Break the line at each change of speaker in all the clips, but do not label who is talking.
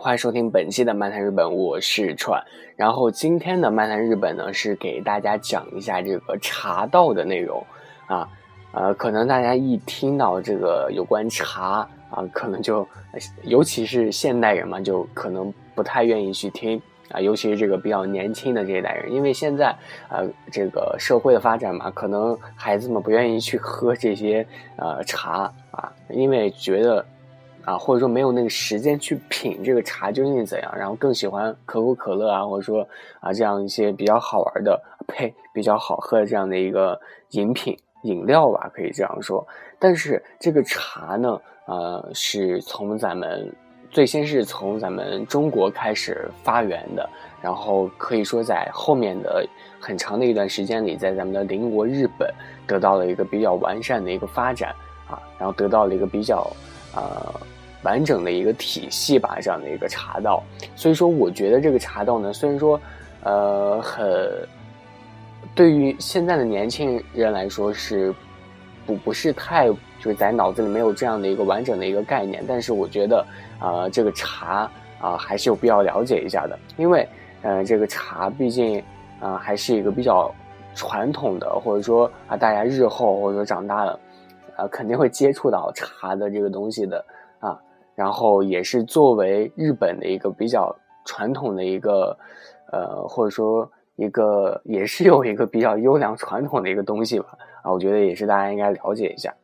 欢迎收听本期的漫谈日本，我是川。然后今天的漫谈日本呢，是给大家讲一下这个茶道的内容啊。呃，可能大家一听到这个有关茶啊，可能就尤其是现代人嘛，就可能不太愿意去听啊。尤其是这个比较年轻的这一代人，因为现在呃这个社会的发展嘛，可能孩子们不愿意去喝这些呃茶啊，因为觉得。啊，或者说没有那个时间去品这个茶究竟怎样，然后更喜欢可口可乐啊，或者说啊这样一些比较好玩的，呸，比较好喝的这样的一个饮品饮料吧，可以这样说。但是这个茶呢，呃，是从咱们最先是从咱们中国开始发源的，然后可以说在后面的很长的一段时间里，在咱们的邻国日本得到了一个比较完善的一个发展啊，然后得到了一个比较呃。完整的一个体系吧，这样的一个茶道，所以说我觉得这个茶道呢，虽然说，呃，很对于现在的年轻人来说是不不是太就是在脑子里没有这样的一个完整的一个概念，但是我觉得啊，这个茶啊还是有必要了解一下的，因为呃，这个茶毕竟啊还是一个比较传统的，或者说啊大家日后或者说长大了啊肯定会接触到茶的这个东西的。然后也是作为日本的一个比较传统的一个，呃，或者说一个也是有一个比较优良传统的一个东西吧，啊，我觉得也是大家应该了解一下。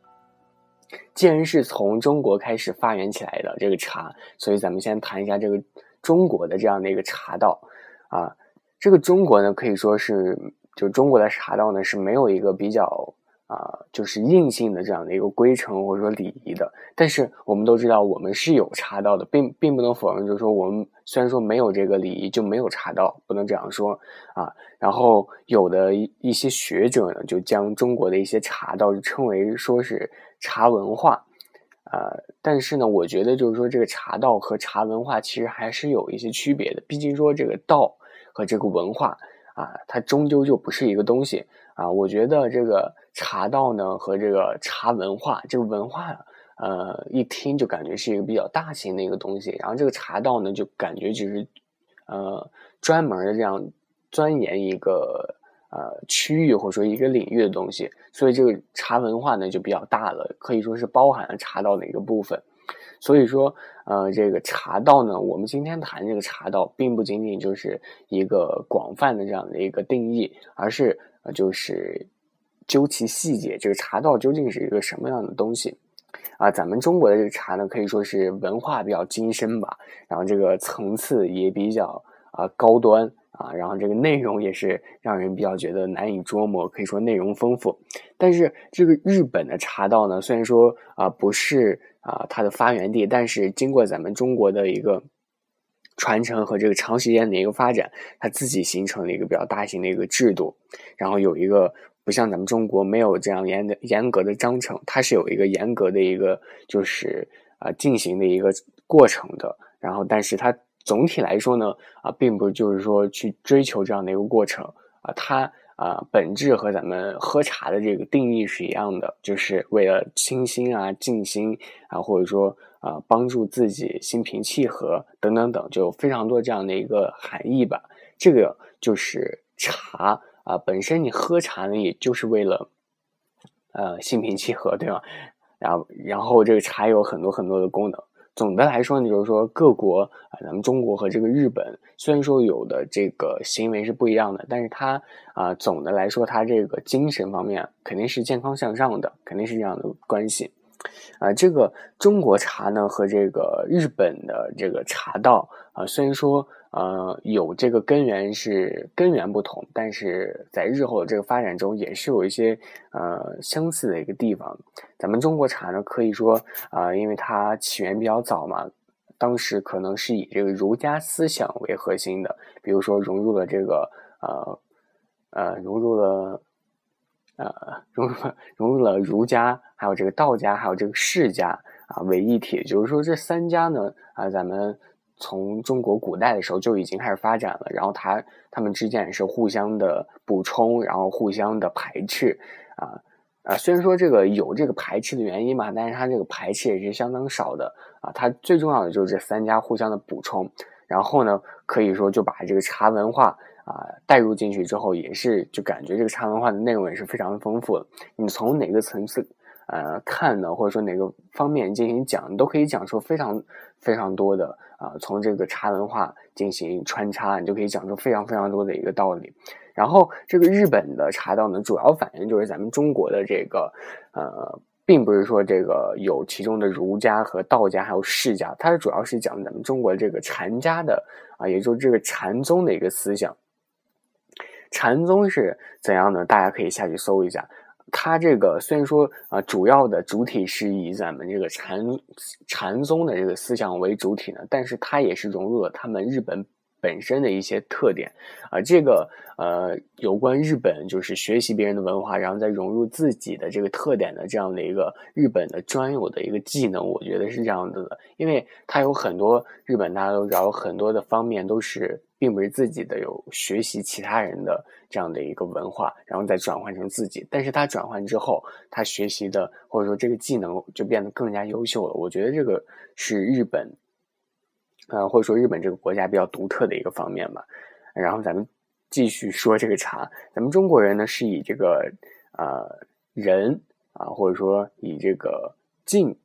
既然是从中国开始发源起来的这个茶，所以咱们先谈一下这个中国的这样的一个茶道，啊，这个中国呢可以说是就中国的茶道呢是没有一个比较。啊，就是硬性的这样的一个规程或者说礼仪的，但是我们都知道，我们是有茶道的，并并不能否认，就是说我们虽然说没有这个礼仪，就没有茶道，不能这样说啊。然后有的一些学者呢，就将中国的一些茶道称为说是茶文化，呃，但是呢，我觉得就是说这个茶道和茶文化其实还是有一些区别的，毕竟说这个道和这个文化啊，它终究就不是一个东西。啊，我觉得这个茶道呢和这个茶文化，这个文化，呃，一听就感觉是一个比较大型的一个东西，然后这个茶道呢就感觉就是，呃，专门的这样钻研一个呃区域或者说一个领域的东西，所以这个茶文化呢就比较大了，可以说是包含了茶道的一个部分。所以说，呃，这个茶道呢，我们今天谈这个茶道，并不仅仅就是一个广泛的这样的一个定义，而是。呃，就是究其细节，这个茶道究竟是一个什么样的东西？啊，咱们中国的这个茶呢，可以说是文化比较精深吧，然后这个层次也比较啊高端啊，然后这个内容也是让人比较觉得难以捉摸，可以说内容丰富。但是这个日本的茶道呢，虽然说啊不是啊它的发源地，但是经过咱们中国的一个。传承和这个长时间的一个发展，它自己形成了一个比较大型的一个制度，然后有一个不像咱们中国没有这样严的严格的章程，它是有一个严格的一个就是啊进行的一个过程的，然后但是它总体来说呢啊，并不就是说去追求这样的一个过程啊，它啊本质和咱们喝茶的这个定义是一样的，就是为了清心啊静心啊，或者说。啊，帮助自己心平气和等等等，就非常多这样的一个含义吧。这个就是茶啊，本身你喝茶呢，也就是为了呃心平气和，对吧？然后，然后这个茶有很多很多的功能。总的来说呢，就是说各国啊，咱们中国和这个日本，虽然说有的这个行为是不一样的，但是它啊，总的来说，它这个精神方面肯定是健康向上的，肯定是这样的关系。啊，这个中国茶呢和这个日本的这个茶道啊，虽然说呃有这个根源是根源不同，但是在日后的这个发展中也是有一些呃相似的一个地方。咱们中国茶呢，可以说啊，因为它起源比较早嘛，当时可能是以这个儒家思想为核心的，比如说融入了这个呃呃融入了。呃，融入了融入了儒家，还有这个道家，还有这个释家啊为一体。就是说，这三家呢啊，咱们从中国古代的时候就已经开始发展了。然后，它它们之间也是互相的补充，然后互相的排斥啊啊。虽然说这个有这个排斥的原因嘛，但是它这个排斥也是相当少的啊，它最重要的就是这三家互相的补充，然后呢，可以说就把这个茶文化啊带入进去之后，也是就感觉这个茶文化的内容也是非常丰富。你从哪个层次呃看呢，或者说哪个方面进行讲，你都可以讲出非常非常多的啊，从这个茶文化进行穿插，你就可以讲出非常非常多的一个道理。然后这个日本的茶道呢，主要反映就是咱们中国的这个呃。并不是说这个有其中的儒家和道家，还有释家，它是主要是讲咱们中国这个禅家的啊，也就是这个禅宗的一个思想。禅宗是怎样呢？大家可以下去搜一下。它这个虽然说啊，主要的主体是以咱们这个禅禅宗的这个思想为主体呢，但是它也是融入了他们日本。本身的一些特点。啊，这个呃，有关日本就是学习别人的文化，然后再融入自己的这个特点的这样的一个日本的专有的一个技能，我觉得是这样子的，因为它有很多日本大家都知道，有很多的方面都是并不是自己的，有学习其他人的这样的一个文化，然后再转换成自己，但是他转换之后，他学习的或者说这个技能就变得更加优秀了，我觉得这个是日本。呃，或者说日本这个国家比较独特的一个方面吧。然后咱们继续说这个茶，咱们中国人呢是以这个呃人啊，或者说以这个静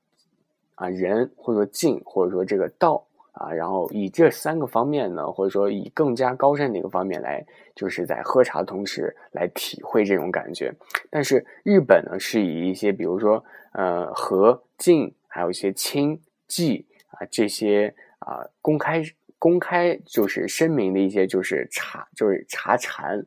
啊人，或者说静，或者说这个道啊，然后以这三个方面呢，或者说以更加高深的一个方面来，就是在喝茶的同时来体会这种感觉。但是日本呢是以一些比如说呃和静，还有一些清寂啊这些。啊，公开公开就是声明的一些，就是茶，就是茶禅，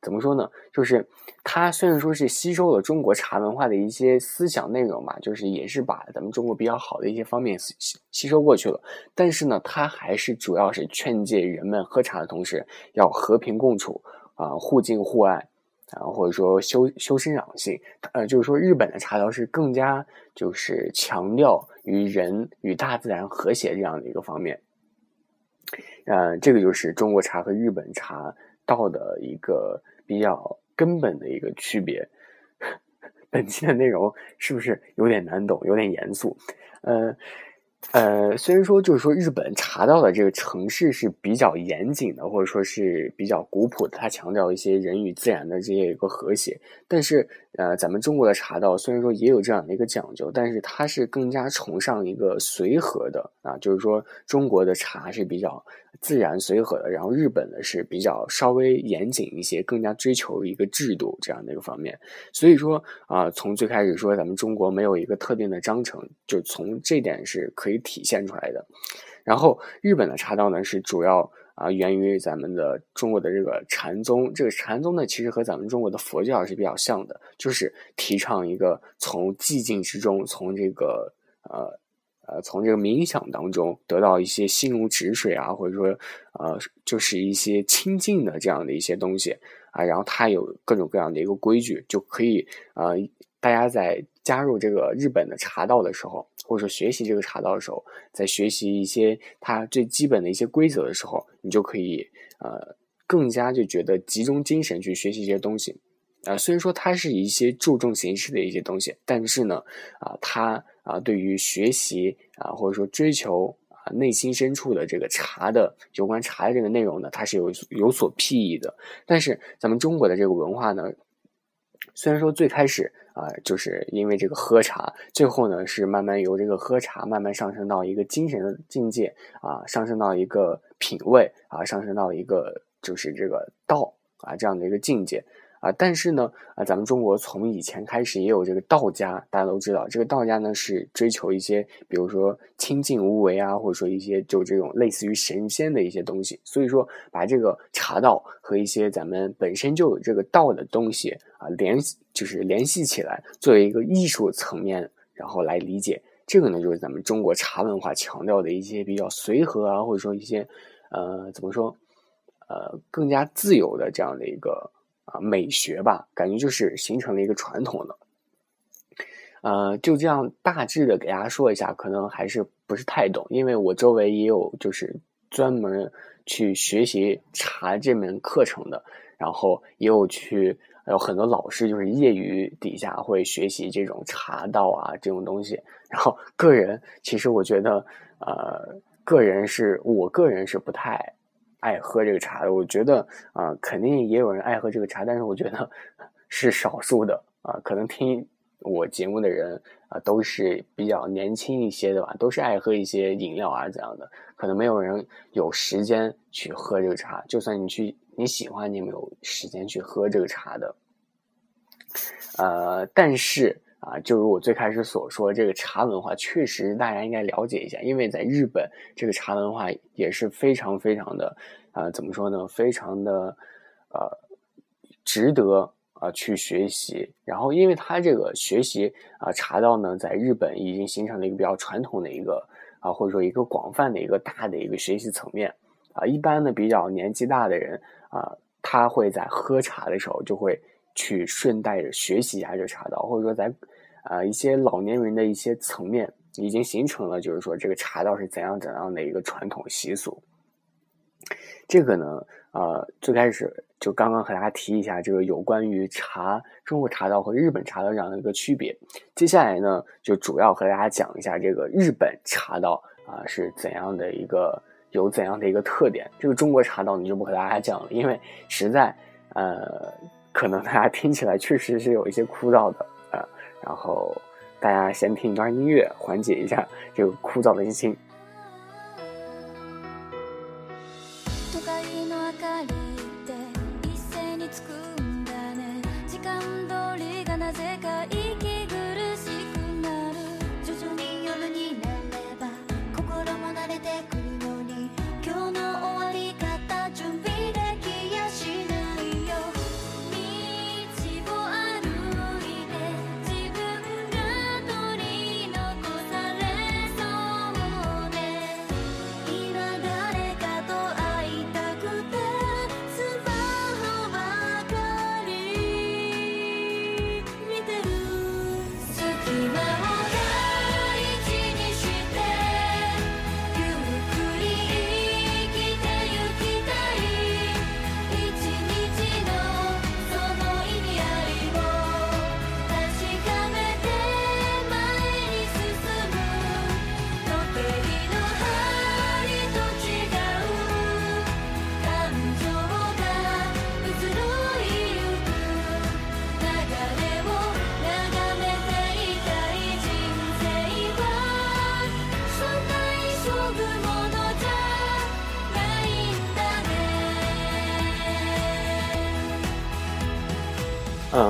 怎么说呢？就是它虽然说是吸收了中国茶文化的一些思想内容嘛，就是也是把咱们中国比较好的一些方面吸吸收过去了，但是呢，它还是主要是劝诫人们喝茶的同时要和平共处啊，互敬互爱。啊，或者说修修身养性，呃，就是说日本的茶道是更加就是强调与人与大自然和谐这样的一个方面，呃，这个就是中国茶和日本茶道的一个比较根本的一个区别。本期的内容是不是有点难懂，有点严肃？呃。呃，虽然说就是说日本查到的这个城市是比较严谨的，或者说是比较古朴的，它强调一些人与自然的这些一个和谐。但是，呃，咱们中国的茶道虽然说也有这样的一个讲究，但是它是更加崇尚一个随和的啊，就是说中国的茶是比较自然随和的，然后日本的是比较稍微严谨一些，更加追求一个制度这样的一个方面。所以说啊，从最开始说咱们中国没有一个特定的章程，就从这点是可以。体现出来的，然后日本的茶道呢是主要啊源于咱们的中国的这个禅宗，这个禅宗呢其实和咱们中国的佛教是比较像的，就是提倡一个从寂静之中，从这个呃呃从这个冥想当中得到一些心如止水啊，或者说呃就是一些清净的这样的一些东西啊，然后它有各种各样的一个规矩，就可以呃大家在加入这个日本的茶道的时候。或者说学习这个茶道的时候，在学习一些它最基本的一些规则的时候，你就可以呃更加就觉得集中精神去学习一些东西。啊，虽然说它是一些注重形式的一些东西，但是呢，啊，它啊对于学习啊或者说追求啊内心深处的这个茶的有关茶的这个内容呢，它是有有所裨益的。但是咱们中国的这个文化呢，虽然说最开始。啊，就是因为这个喝茶，最后呢是慢慢由这个喝茶慢慢上升到一个精神的境界啊，上升到一个品味啊，上升到一个就是这个道啊这样的一个境界。啊，但是呢，啊，咱们中国从以前开始也有这个道家，大家都知道，这个道家呢是追求一些，比如说清净无为啊，或者说一些就这种类似于神仙的一些东西。所以说，把这个茶道和一些咱们本身就有这个道的东西啊联，就是联系起来，作为一个艺术层面，然后来理解这个呢，就是咱们中国茶文化强调的一些比较随和啊，或者说一些呃怎么说呃更加自由的这样的一个。美学吧，感觉就是形成了一个传统的。呃，就这样大致的给大家说一下，可能还是不是太懂，因为我周围也有就是专门去学习茶这门课程的，然后也有去有很多老师就是业余底下会学习这种茶道啊这种东西。然后个人其实我觉得，呃，个人是我个人是不太爱喝这个茶的。我觉得啊，肯定也有人爱喝这个茶，但是我觉得是少数的啊。可能听我节目的人啊，都是比较年轻一些的吧，都是爱喝一些饮料啊怎样的。可能没有人有时间去喝这个茶，就算你去你喜欢，你也没有时间去喝这个茶的。呃，但是。啊，就如我最开始所说，这个茶文化确实大家应该了解一下，因为在日本，这个茶文化也是非常非常的，啊，怎么说呢？非常的，呃，值得啊去学习。然后，因为它这个学习啊茶道呢，在日本已经形成了一个比较传统的一个啊，或者说一个广泛的一个大的一个学习层面啊。一般呢比较年纪大的人啊，他会在喝茶的时候就会去顺带着学习一下这茶道，或者说在。啊，一些老年人的一些层面已经形成了，就是说这个茶道是怎样怎样的一个传统习俗。这个呢，呃，最开始就刚刚和大家提一下这个有关于茶中国茶道和日本茶道这样的一个区别。接下来呢，就主要和大家讲一下这个日本茶道啊是怎样的一个有怎样的一个特点。这个中国茶道你就不和大家讲了，因为实在呃，可能大家听起来确实是有一些枯燥的。然后，大家先听一段音乐，缓解一下这个枯燥的心情。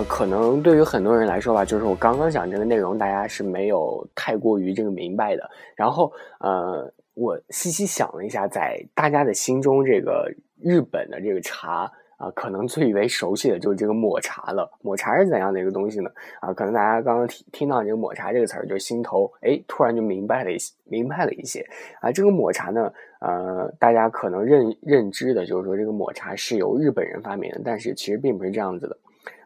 可能对于很多人来说吧，就是我刚刚讲这个内容，大家是没有太过于这个明白的。然后，呃，我细细想了一下，在大家的心中，这个日本的这个茶啊，可能最为熟悉的就是这个抹茶了。抹茶是怎样的一个东西呢？啊，可能大家刚刚听听到这个抹茶这个词儿，就心头哎，突然就明白了一些，明白了一些。啊，这个抹茶呢，呃，大家可能认认知的就是说，这个抹茶是由日本人发明的，但是其实并不是这样子的。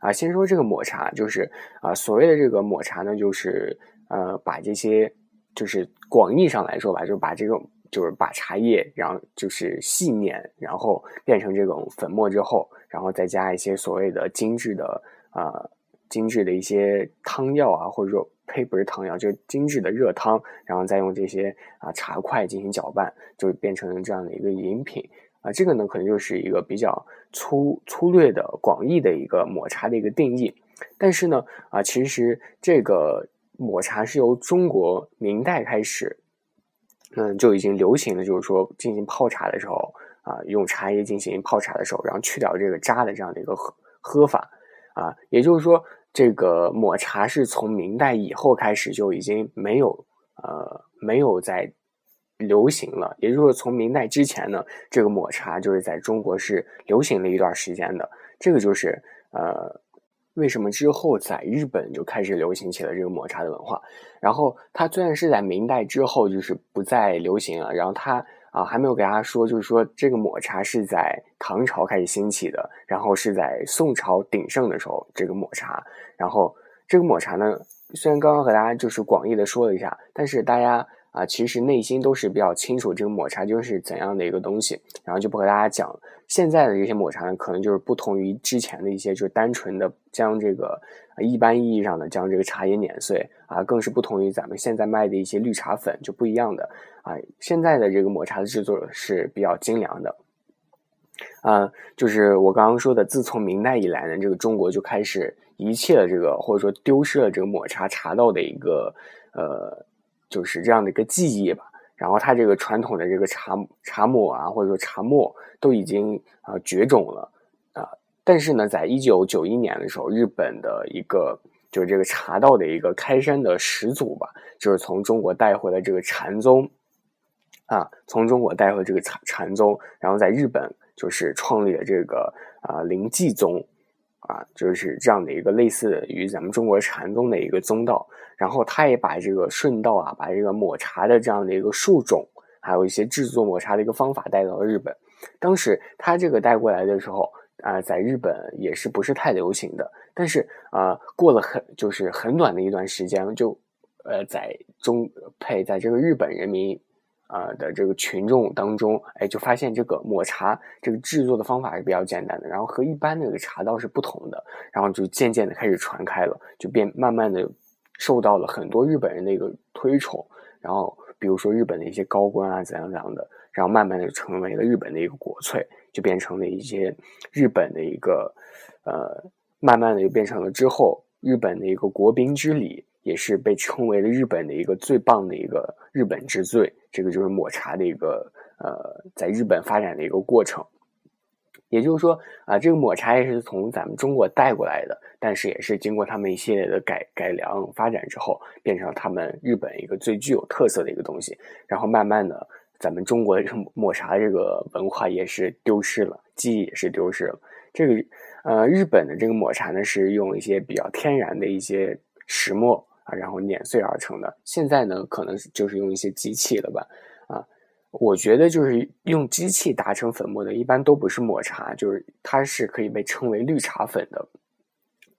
啊，先说这个抹茶，就是啊，所谓的这个抹茶呢，就是呃，把这些，就是广义上来说吧，就是把这种，就是把茶叶，然后就是细碾，然后变成这种粉末之后，然后再加一些所谓的精致的啊，精致的一些汤药啊，或者说呸，不是汤药，就是精致的热汤，然后再用这些啊茶块进行搅拌，就变成这样的一个饮品。啊，这个呢，可能就是一个比较粗粗略的、广义的一个抹茶的一个定义。但是呢，啊，其实这个抹茶是由中国明代开始，嗯，就已经流行的，就是说进行泡茶的时候，啊，用茶叶进行泡茶的时候，然后去掉这个渣的这样的一个喝喝法。啊，也就是说，这个抹茶是从明代以后开始就已经没有，呃，没有在。流行了，也就是说，从明代之前呢，这个抹茶就是在中国是流行了一段时间的。这个就是呃，为什么之后在日本就开始流行起了这个抹茶的文化。然后它虽然是在明代之后就是不再流行了，然后它啊还没有给大家说，就是说这个抹茶是在唐朝开始兴起的，然后是在宋朝鼎盛的时候这个抹茶。然后这个抹茶呢，虽然刚刚和大家就是广义的说了一下，但是大家。啊，其实内心都是比较清楚这个抹茶究竟是怎样的一个东西，然后就不和大家讲了。现在的这些抹茶呢，可能就是不同于之前的一些，就是单纯的将这个一般意义上的将这个茶叶碾碎啊，更是不同于咱们现在卖的一些绿茶粉就不一样的啊。现在的这个抹茶的制作是比较精良的。啊，就是我刚刚说的，自从明代以来呢，这个中国就开始遗弃了这个，或者说丢失了这个抹茶茶道的一个呃，就是这样的一个记忆吧。然后它这个传统的这个茶茶抹啊，或者说茶沫都已经啊绝种了啊。但是呢，在一九九一年的时候，日本的一个就是这个茶道的一个开山的始祖吧，就是从中国带回了这个禅宗啊，从中国带回这个禅禅宗，然后在日本。就是创立了这个啊灵济宗，啊就是这样的一个类似于咱们中国禅宗的一个宗道，然后他也把这个顺道啊，把这个抹茶的这样的一个树种，还有一些制作抹茶的一个方法带到了日本。当时他这个带过来的时候啊，在日本也是不是太流行的，但是啊过了很就是很短的一段时间，就呃在中配在这个日本人民。啊的这个群众当中，哎，就发现这个抹茶这个制作的方法是比较简单的，然后和一般的这个茶道是不同的，然后就渐渐的开始传开了，就变慢慢的受到了很多日本人的一个推崇，然后比如说日本的一些高官啊怎样怎样的，然后慢慢的成为了日本的一个国粹，就变成了一些日本的一个呃，慢慢的就变成了之后日本的一个国宾之礼。也是被称为了日本的一个最棒的一个日本之最，这个就是抹茶的一个呃，在日本发展的一个过程。也就是说啊，这个抹茶也是从咱们中国带过来的，但是也是经过他们一系列的改改良发展之后，变成了他们日本一个最具有特色的一个东西。然后慢慢的，咱们中国的抹茶这个文化也是丢失了，记忆也是丢失了。这个呃，日本的这个抹茶呢，是用一些比较天然的一些石磨。啊，然后碾碎而成的。现在呢，可能就是用一些机器了吧？我觉得就是用机器打成粉末的，一般都不是抹茶，就是它是可以被称为绿茶粉的。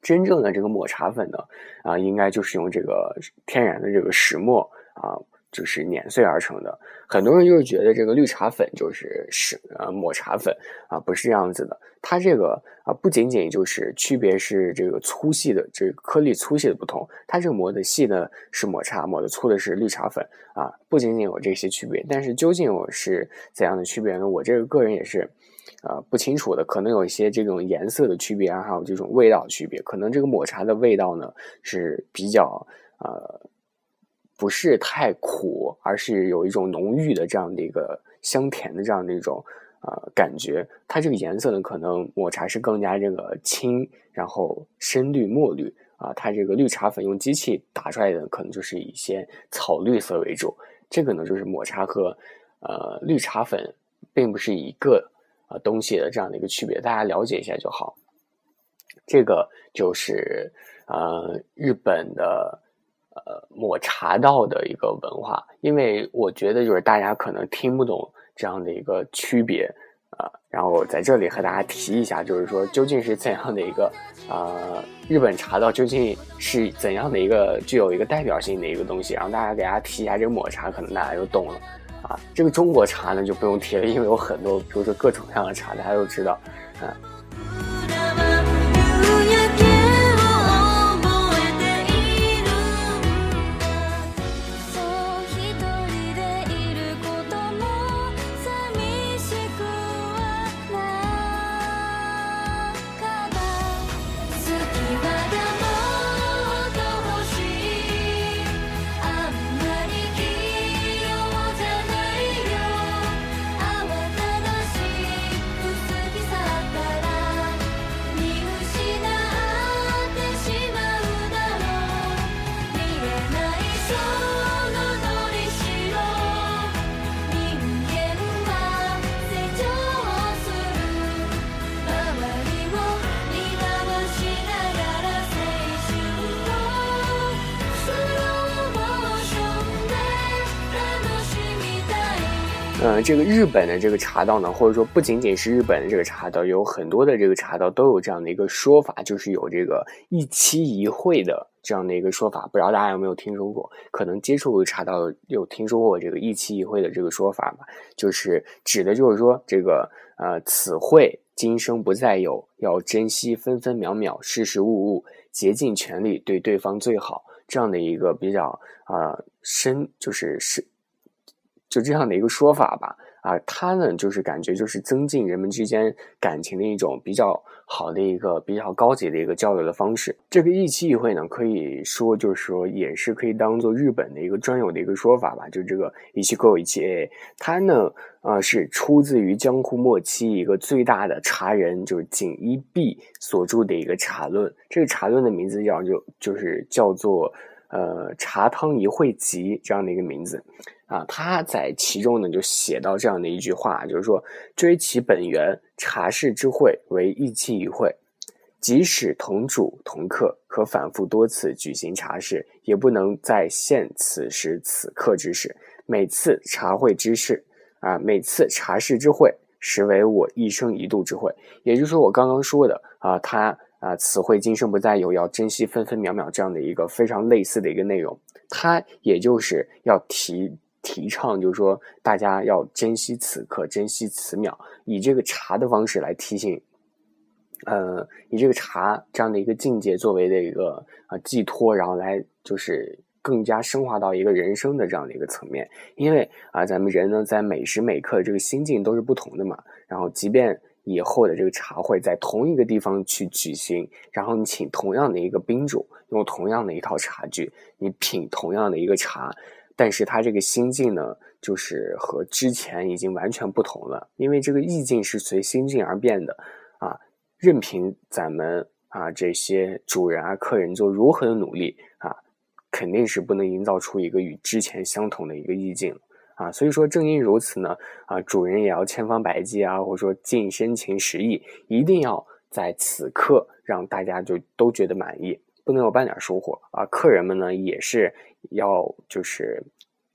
真正的这个抹茶粉呢，啊，应该就是用这个天然的这个石磨啊。就是碾碎而成的，很多人就是觉得这个绿茶粉就是是呃抹茶粉啊，不是这样子的。它这个啊不仅仅就是区别是这个粗细的这个颗粒粗细的不同，它这个磨的细的是抹茶，磨的粗的是绿茶粉啊，不仅仅有这些区别。但是究竟我是怎样的区别呢？我这个个人也是啊不清楚的，可能有一些这种颜色的区别，还有这种味道区别。可能这个抹茶的味道呢是比较呃。不是太苦，而是有一种浓郁的这样的一个香甜的这样的一种呃感觉。它这个颜色呢，可能抹茶是更加这个青，然后深绿、墨绿啊。它这个绿茶粉用机器打出来的，可能就是一些草绿色为主。这个呢，就是抹茶和呃绿茶粉并不是一个呃东西的这样的一个区别，大家了解一下就好。这个就是呃日本的。呃，抹茶道的一个文化，因为我觉得就是大家可能听不懂这样的一个区别啊，然后在这里和大家提一下，就是说究竟是怎样的一个呃日本茶道究竟是怎样的一个具有一个代表性的一个东西，然后大家给大家提一下这个抹茶，可能大家就懂了啊。这个中国茶呢就不用提了，因为有很多，比如说各种各样的茶，大家都知道，嗯。Oh. 嗯，这个日本的这个茶道呢，或者说不仅仅是日本的这个茶道，有很多的这个茶道都有这样的一个说法，就是有这个一期一会的这样的一个说法。不知道大家有没有听说过？可能接触过茶道有听说过这个一期一会的这个说法吧？就是指的就是说这个呃，此会今生不再有，要珍惜分分秒秒，事事物物，竭尽全力对对方最好，这样的一个比较啊深，就是是。就这样的一个说法吧，啊，它呢就是感觉就是增进人们之间感情的一种比较好的一个比较高级的一个交流的方式。这个一期一会呢，可以说就是说也是可以当做日本的一个专有的一个说法吧。就这个一期够一期 A，它呢啊是出自于江户末期一个最大的茶人就是锦衣弼所著的一个茶论。这个茶论的名字叫就就是叫做呃茶汤一会集这样的一个名字。啊，他在其中呢就写到这样的一句话，就是说追其本源，茶事之会为一期一会，即使同主同客，可反复多次举行茶事，也不能再现此时此刻之事。每次茶会之事，啊，每次茶事之会，实为我一生一度之会。也就是说，我刚刚说的啊，他啊，此会今生不再有，要珍惜分分秒秒这样的一个非常类似的一个内容，他也就是要提。提倡就是说，大家要珍惜此刻，珍惜此秒，以这个茶的方式来提醒，呃，以这个茶这样的一个境界作为的一个啊寄托，然后来就是更加升华到一个人生的这样的一个层面。因为啊，咱们人呢，在每时每刻这个心境都是不同的嘛。然后，即便以后的这个茶会在同一个地方去举行，然后你请同样的一个宾主，用同样的一套茶具，你品同样的一个茶。但是他这个心境呢，就是和之前已经完全不同了，因为这个意境是随心境而变的，啊，任凭咱们啊这些主人啊客人做如何的努力啊，肯定是不能营造出一个与之前相同的一个意境啊。所以说，正因如此呢，啊，主人也要千方百计啊，或者说尽深情实意，一定要在此刻让大家就都觉得满意。不能有半点收获啊！客人们呢也是要就是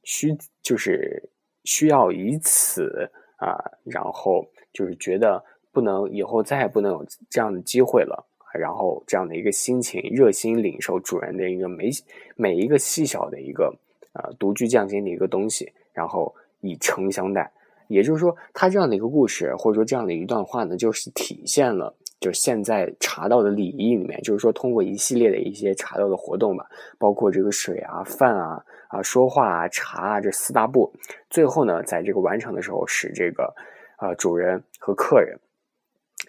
需就是需要以此啊，然后就是觉得不能以后再也不能有这样的机会了，然后这样的一个心情，热心领受主人的一个每每一个细小的一个啊独具匠心的一个东西，然后以诚相待。也就是说，他这样的一个故事，或者说这样的一段话呢，就是体现了。就现在茶道的礼仪里面，就是说通过一系列的一些茶道的活动吧，包括这个水啊、饭啊、啊说话啊、茶啊这四大步，最后呢，在这个完成的时候，使这个啊主人和客人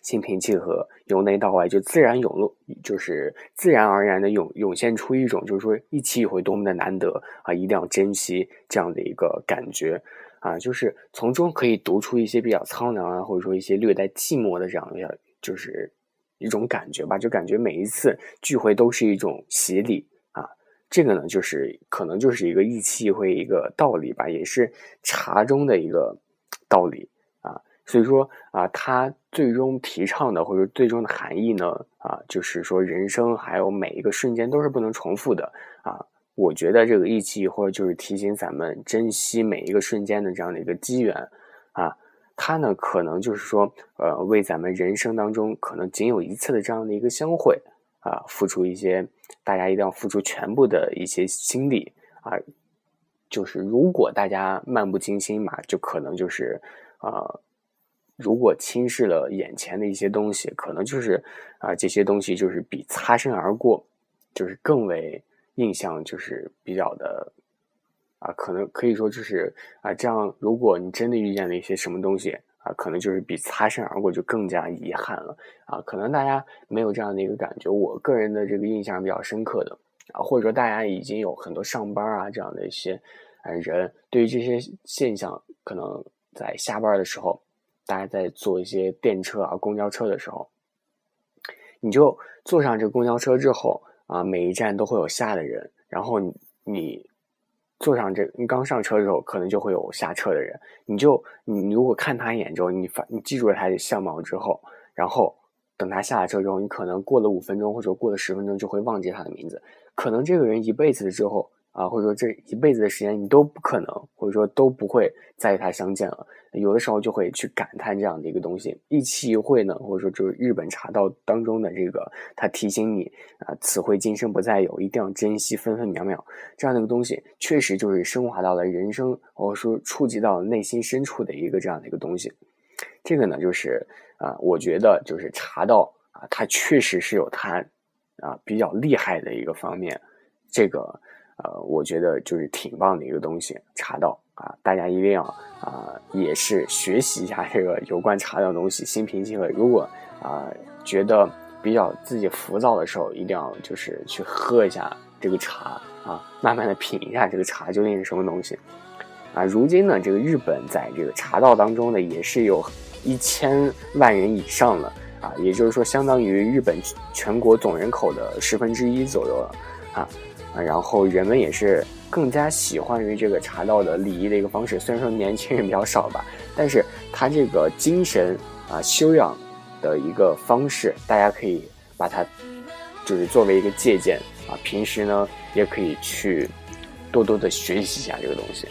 心平气和，由内到外就自然涌入，就是自然而然的涌涌现出一种，就是说一期一会多么的难得啊，一定要珍惜这样的一个感觉啊，就是从中可以读出一些比较苍凉啊，或者说一些略带寂寞的这样的。就是一种感觉吧，就感觉每一次聚会都是一种洗礼啊。这个呢，就是可能就是一个一期一会一个道理吧，也是茶中的一个道理啊。所以说啊，它最终提倡的或者最终的含义呢啊，就是说人生还有每一个瞬间都是不能重复的啊。我觉得这个一期一会就是提醒咱们珍惜每一个瞬间的这样的一个机缘。它呢，可能就是说，呃，为咱们人生当中可能仅有一次的这样的一个相会啊，付出一些，大家一定要付出全部的一些心力啊。就是如果大家漫不经心嘛，就可能就是，呃，如果轻视了眼前的一些东西，可能就是啊，这些东西就是比擦身而过，就是更为印象就是比较的。啊，可能可以说就是啊，这样，如果你真的遇见了一些什么东西啊，可能就是比擦身而过就更加遗憾了啊。可能大家没有这样的一个感觉，我个人的这个印象比较深刻的啊，或者说大家已经有很多上班啊这样的一些呃人，对于这些现象，可能在下班的时候，大家在坐一些电车啊、公交车的时候，你就坐上这个公交车之后啊，每一站都会有下的人，然后你。坐上这，你刚上车的时候，可能就会有下车的人。你就你如果看他一眼之后，你发你记住了他的相貌之后，然后等他下了车之后，你可能过了五分钟或者过了十分钟就会忘记他的名字。可能这个人一辈子之后啊，或者说这一辈子的时间，你都不可能，或者说都不会再与他相见了。有的时候就会去感叹这样的一个东西。一期一会呢，或者说就是日本茶道当中的这个，他提醒你啊，此会今生不再有，一定要珍惜分分秒秒。这样的一个东西，确实就是升华到了人生，或者说触及到内心深处的一个这样的一个东西。这个呢，就是啊，我觉得就是茶道啊，它确实是有它啊比较厉害的一个方面。这个呃，我觉得就是挺棒的一个东西，茶道啊，大家一定要啊，也是学习一下这个有关茶道的东西，心平气和。如果啊觉得比较自己浮躁的时候，一定要就是去喝一下这个茶啊，慢慢的品一下这个茶究竟是什么东西啊。如今呢，这个日本在这个茶道当中呢，也是有。一千万人以上了啊，也就是说，相当于日本全国总人口的十分之一左右了啊。然后人们也是更加喜欢于这个茶道的礼仪的一个方式。虽然说年轻人比较少吧，但是他这个精神啊修养的一个方式，大家可以把它就是作为一个借鉴啊。平时呢，也可以去多多的学习一下这个东西。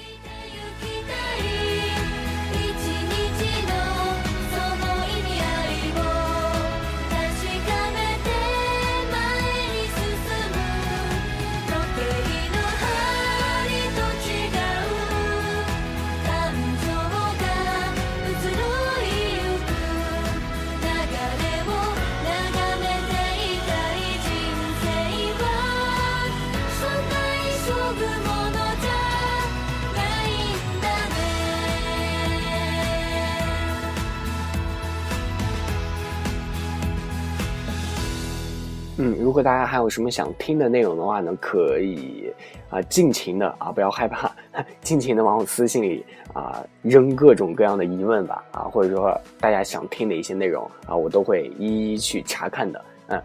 如果大家还有什么想听的内容的话呢，可以啊尽情的啊不要害怕，尽情的往我私信里啊扔各种各样的疑问吧啊，或者说大家想听的一些内容啊，我都会一一去查看的。嗯，